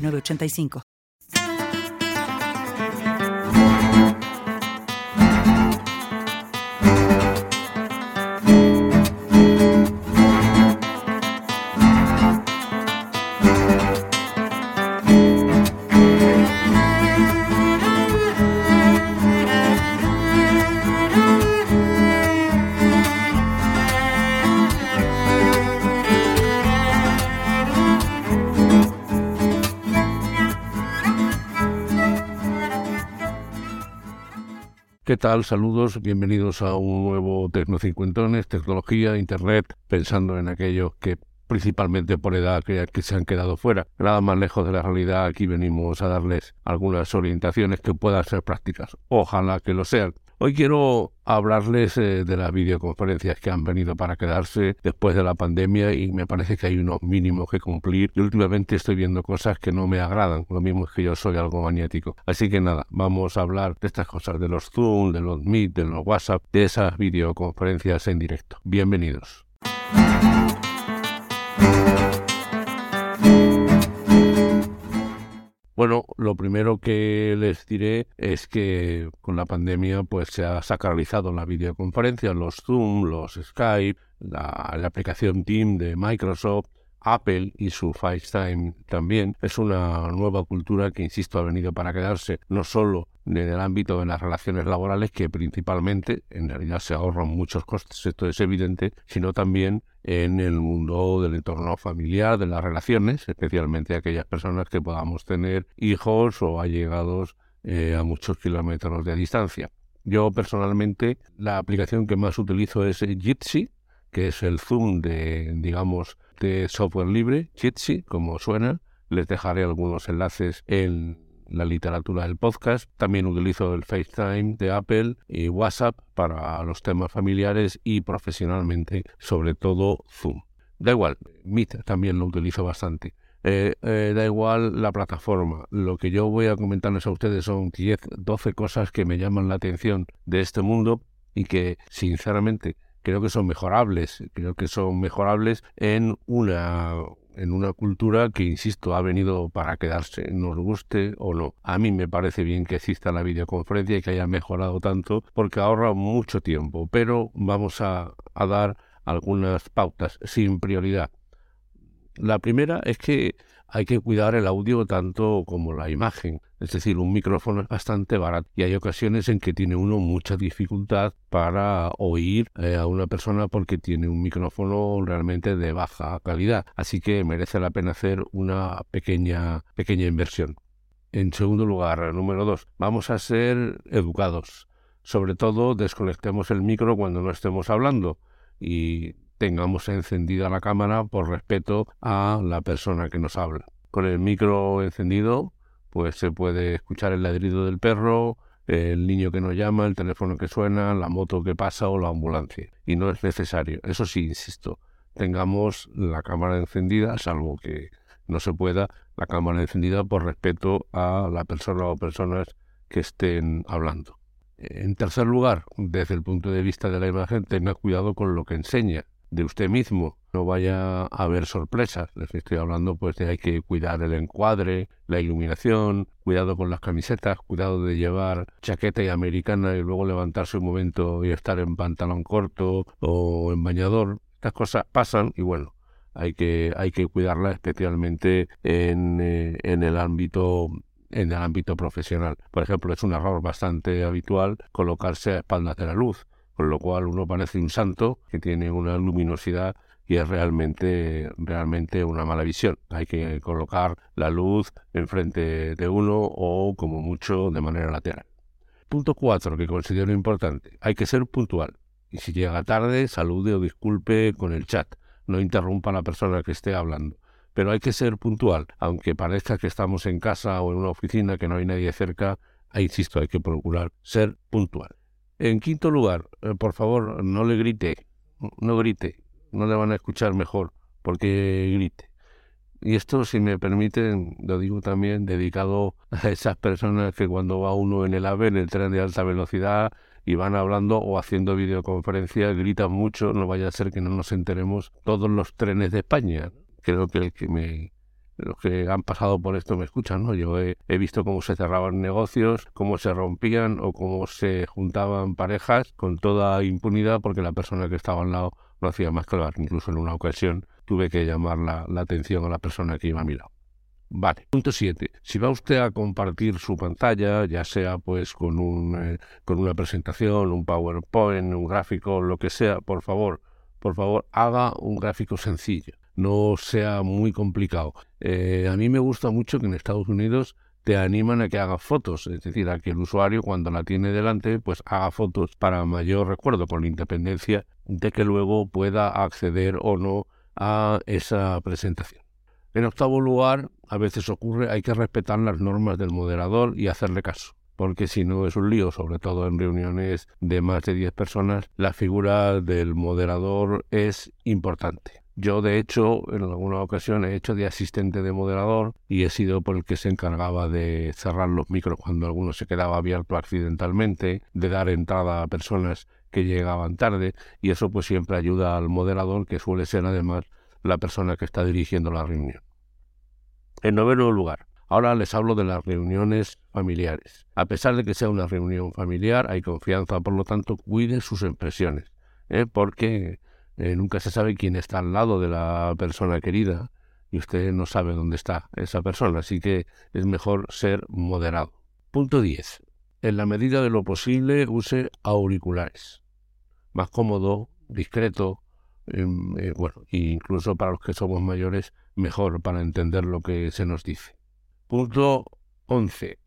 985. ¿Qué tal? Saludos, bienvenidos a un nuevo Tecnocincuentones, tecnología, internet, pensando en aquellos que principalmente por edad que, se han quedado fuera. Nada más lejos de la realidad, aquí venimos a darles algunas orientaciones que puedan ser prácticas. Ojalá que lo sean. Hoy quiero hablarles eh, de las videoconferencias que han venido para quedarse después de la pandemia y me parece que hay unos mínimos que cumplir y últimamente estoy viendo cosas que no me agradan, lo mismo es que yo soy algo magnético. Así que nada, vamos a hablar de estas cosas, de los Zoom, de los Meet, de los WhatsApp, de esas videoconferencias en directo. Bienvenidos. Bueno, lo primero que les diré es que con la pandemia pues se ha sacralizado la videoconferencia, los Zoom, los Skype, la, aplicación Team de Microsoft, Apple y su FaceTime también. Es una nueva cultura que, insisto, ha venido para quedarse no solo en el ámbito de las relaciones laborales, que principalmente en realidad se ahorran muchos costes, esto es evidente, sino también en el mundo del entorno familiar, de las relaciones, especialmente aquellas personas que podamos tener hijos o allegados eh, a muchos kilómetros de distancia. Yo personalmente la aplicación que más utilizo es Jitsi, que es el Zoom de, digamos, de software libre, Jitsi, como suena. Les dejaré algunos enlaces en la literatura del podcast. También utilizo el FaceTime de Apple y WhatsApp para los temas familiares y profesionalmente, sobre todo Zoom. Da igual, Meet también lo utilizo bastante. Eh, eh, da igual la plataforma. Lo que yo voy a comentarles a ustedes son 10, 12 cosas que me llaman la atención de este mundo y que, sinceramente, creo que son mejorables. Creo que son mejorables en una en una cultura que, insisto, ha venido para quedarse, nos guste o no. A mí me parece bien que exista la videoconferencia y que haya mejorado tanto porque ahorra mucho tiempo, pero vamos a, a dar algunas pautas sin prioridad. La primera es que hay que cuidar el audio tanto como la imagen. Es decir, un micrófono es bastante barato y hay ocasiones en que tiene uno mucha dificultad para oír eh, a una persona porque tiene un micrófono realmente de baja calidad. Así que merece la pena hacer una pequeña, pequeña inversión. En segundo lugar, número dos, vamos a ser educados. Sobre todo, desconectemos el micro cuando no estemos hablando y tengamos encendida la cámara por respeto a la persona que nos habla. Con el micro encendido, pues se puede escuchar el ladrido del perro, el niño que nos llama, el teléfono que suena, la moto que pasa o la ambulancia. Y no es necesario. Eso sí, insisto, tengamos la cámara encendida, salvo que no se pueda, la cámara encendida por respeto a la persona o personas que estén hablando. En tercer lugar, desde el punto de vista de la imagen, tenga cuidado con lo que enseña de usted mismo. No vaya a haber sorpresas. Les estoy hablando pues de hay que cuidar el encuadre, la iluminación, cuidado con las camisetas, cuidado de llevar chaqueta y americana y luego levantarse un momento y estar en pantalón corto o en bañador. Estas cosas pasan y bueno, hay que, hay que cuidarla especialmente en, eh, en el ámbito en el ámbito profesional. Por ejemplo, es un error bastante habitual colocarse a espaldas de la luz con lo cual uno parece un santo que tiene una luminosidad y es realmente, realmente una mala visión. Hay que colocar la luz enfrente de uno o como mucho de manera lateral. Punto 4 que considero importante. Hay que ser puntual. Y si llega tarde, salude o disculpe con el chat. No interrumpa a la persona que esté hablando. pero hay que ser puntual. Aunque parezca que estamos en casa o en una oficina, que no hay nadie cerca, insisto, hay que procurar ser puntual. En quinto lugar, eh, por favor, no le grite, no grite, no le van a escuchar mejor porque grite. Y esto, si me permiten, lo digo también dedicado a esas personas que cuando va uno en el AVE, en el tren de alta velocidad, y van hablando o haciendo videoconferencias, gritan mucho, no vaya a ser que no nos enteremos todos los trenes de España. Creo que el que me los que han pasado por esto me escuchan, ¿no? Yo he, visto cómo se cerraban negocios, cómo se rompían o cómo se juntaban parejas con toda impunidad porque la persona que estaba al lado no hacía más que hablar. Incluso en una ocasión tuve que llamar la, atención a la persona que iba a mi lado. Vale. Punto 7. Si va usted a compartir su pantalla, ya sea pues con, un, eh, con una presentación, un PowerPoint, un gráfico, lo que sea, por favor, por favor, haga un gráfico sencillo no sea muy complicado. Eh, a mí me gusta mucho que en Estados Unidos te animan a que hagas fotos, es decir, a que el usuario cuando la tiene delante, pues haga fotos para mayor recuerdo, con independencia de que luego pueda acceder o no a esa presentación. En octavo lugar, a veces ocurre, hay que respetar las normas del moderador y hacerle caso porque si no es un lío, sobre todo en reuniones de más de 10 personas, la figura del moderador es importante. Yo, de hecho, en alguna ocasión he hecho de asistente de moderador y he sido por el que se encargaba de cerrar los micros cuando alguno se quedaba abierto accidentalmente, de dar entrada a personas que llegaban tarde y eso pues siempre ayuda al moderador que suele ser además la persona que está dirigiendo la reunión. En noveno lugar, ahora les hablo de las reuniones familiares. A pesar de que sea una reunión familiar, hay confianza, por lo tanto, cuide sus impresiones, ¿eh? porque eh, nunca se sabe quién está al lado de la persona querida y usted no sabe dónde está esa persona, así que es mejor ser moderado. Punto 10. En la medida de lo posible use auriculares. Más cómodo, discreto, em, eh, bueno, incluso para los que somos mayores, mejor para entender lo que se nos dice. Punto 11.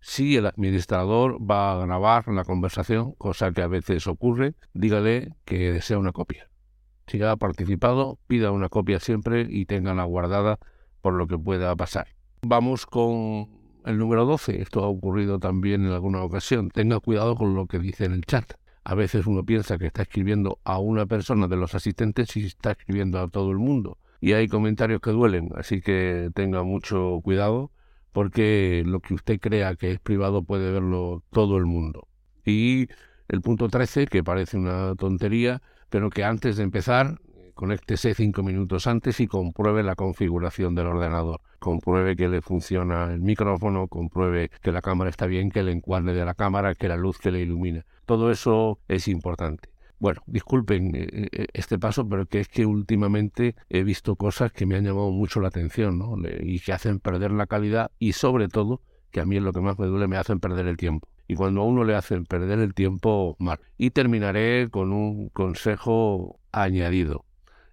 Si el administrador va a grabar la conversación, cosa que a veces ocurre, dígale que desea una copia. Si ha participado, pida una copia siempre y tenganla guardada por lo que pueda pasar. Vamos con el número 12. Esto ha ocurrido también en alguna ocasión. Tenga cuidado con lo que dice en el chat. A veces uno piensa que está escribiendo a una persona de los asistentes y está escribiendo a todo el mundo. Y hay comentarios que duelen, así que tenga mucho cuidado porque lo que usted crea que es privado puede verlo todo el mundo. Y el punto 13, que parece una tontería, pero que antes de empezar conéctese cinco minutos antes y compruebe la configuración del ordenador. Compruebe que le funciona el micrófono, compruebe que la cámara está bien, que el encuadre de la cámara, que la luz que le ilumina. Todo eso es importante. Bueno, disculpen eh, eh, este paso, pero que es que últimamente he visto cosas que me han llamado mucho la atención ¿no? y que hacen perder la calidad y sobre todo, que a mí es lo que más me duele, me hacen perder el tiempo y cuando a uno le hacen perder el tiempo, mal. Y terminaré con un consejo añadido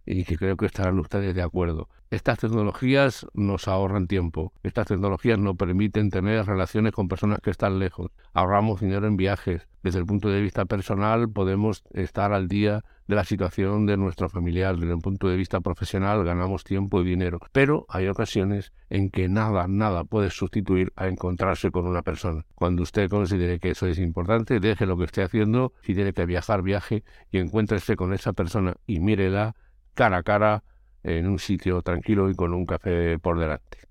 y que creo que estarán ustedes de acuerdo. Estas tecnologías nos ahorran tiempo. Estas tecnologías nos permiten tener relaciones con personas que están lejos. Ahorramos dinero en viajes. Desde el punto de vista personal podemos estar al día de la situación de nuestro familiar. Desde el punto de vista profesional ganamos tiempo y dinero. Pero hay ocasiones en que nada, nada puede sustituir a encontrarse con una persona. Cuando usted considere que eso es importante, deje lo que esté haciendo. Si tiene que viajar, viaje y encuéntrese con esa persona y mírela cara a cara en un sitio tranquilo y con un café por delante.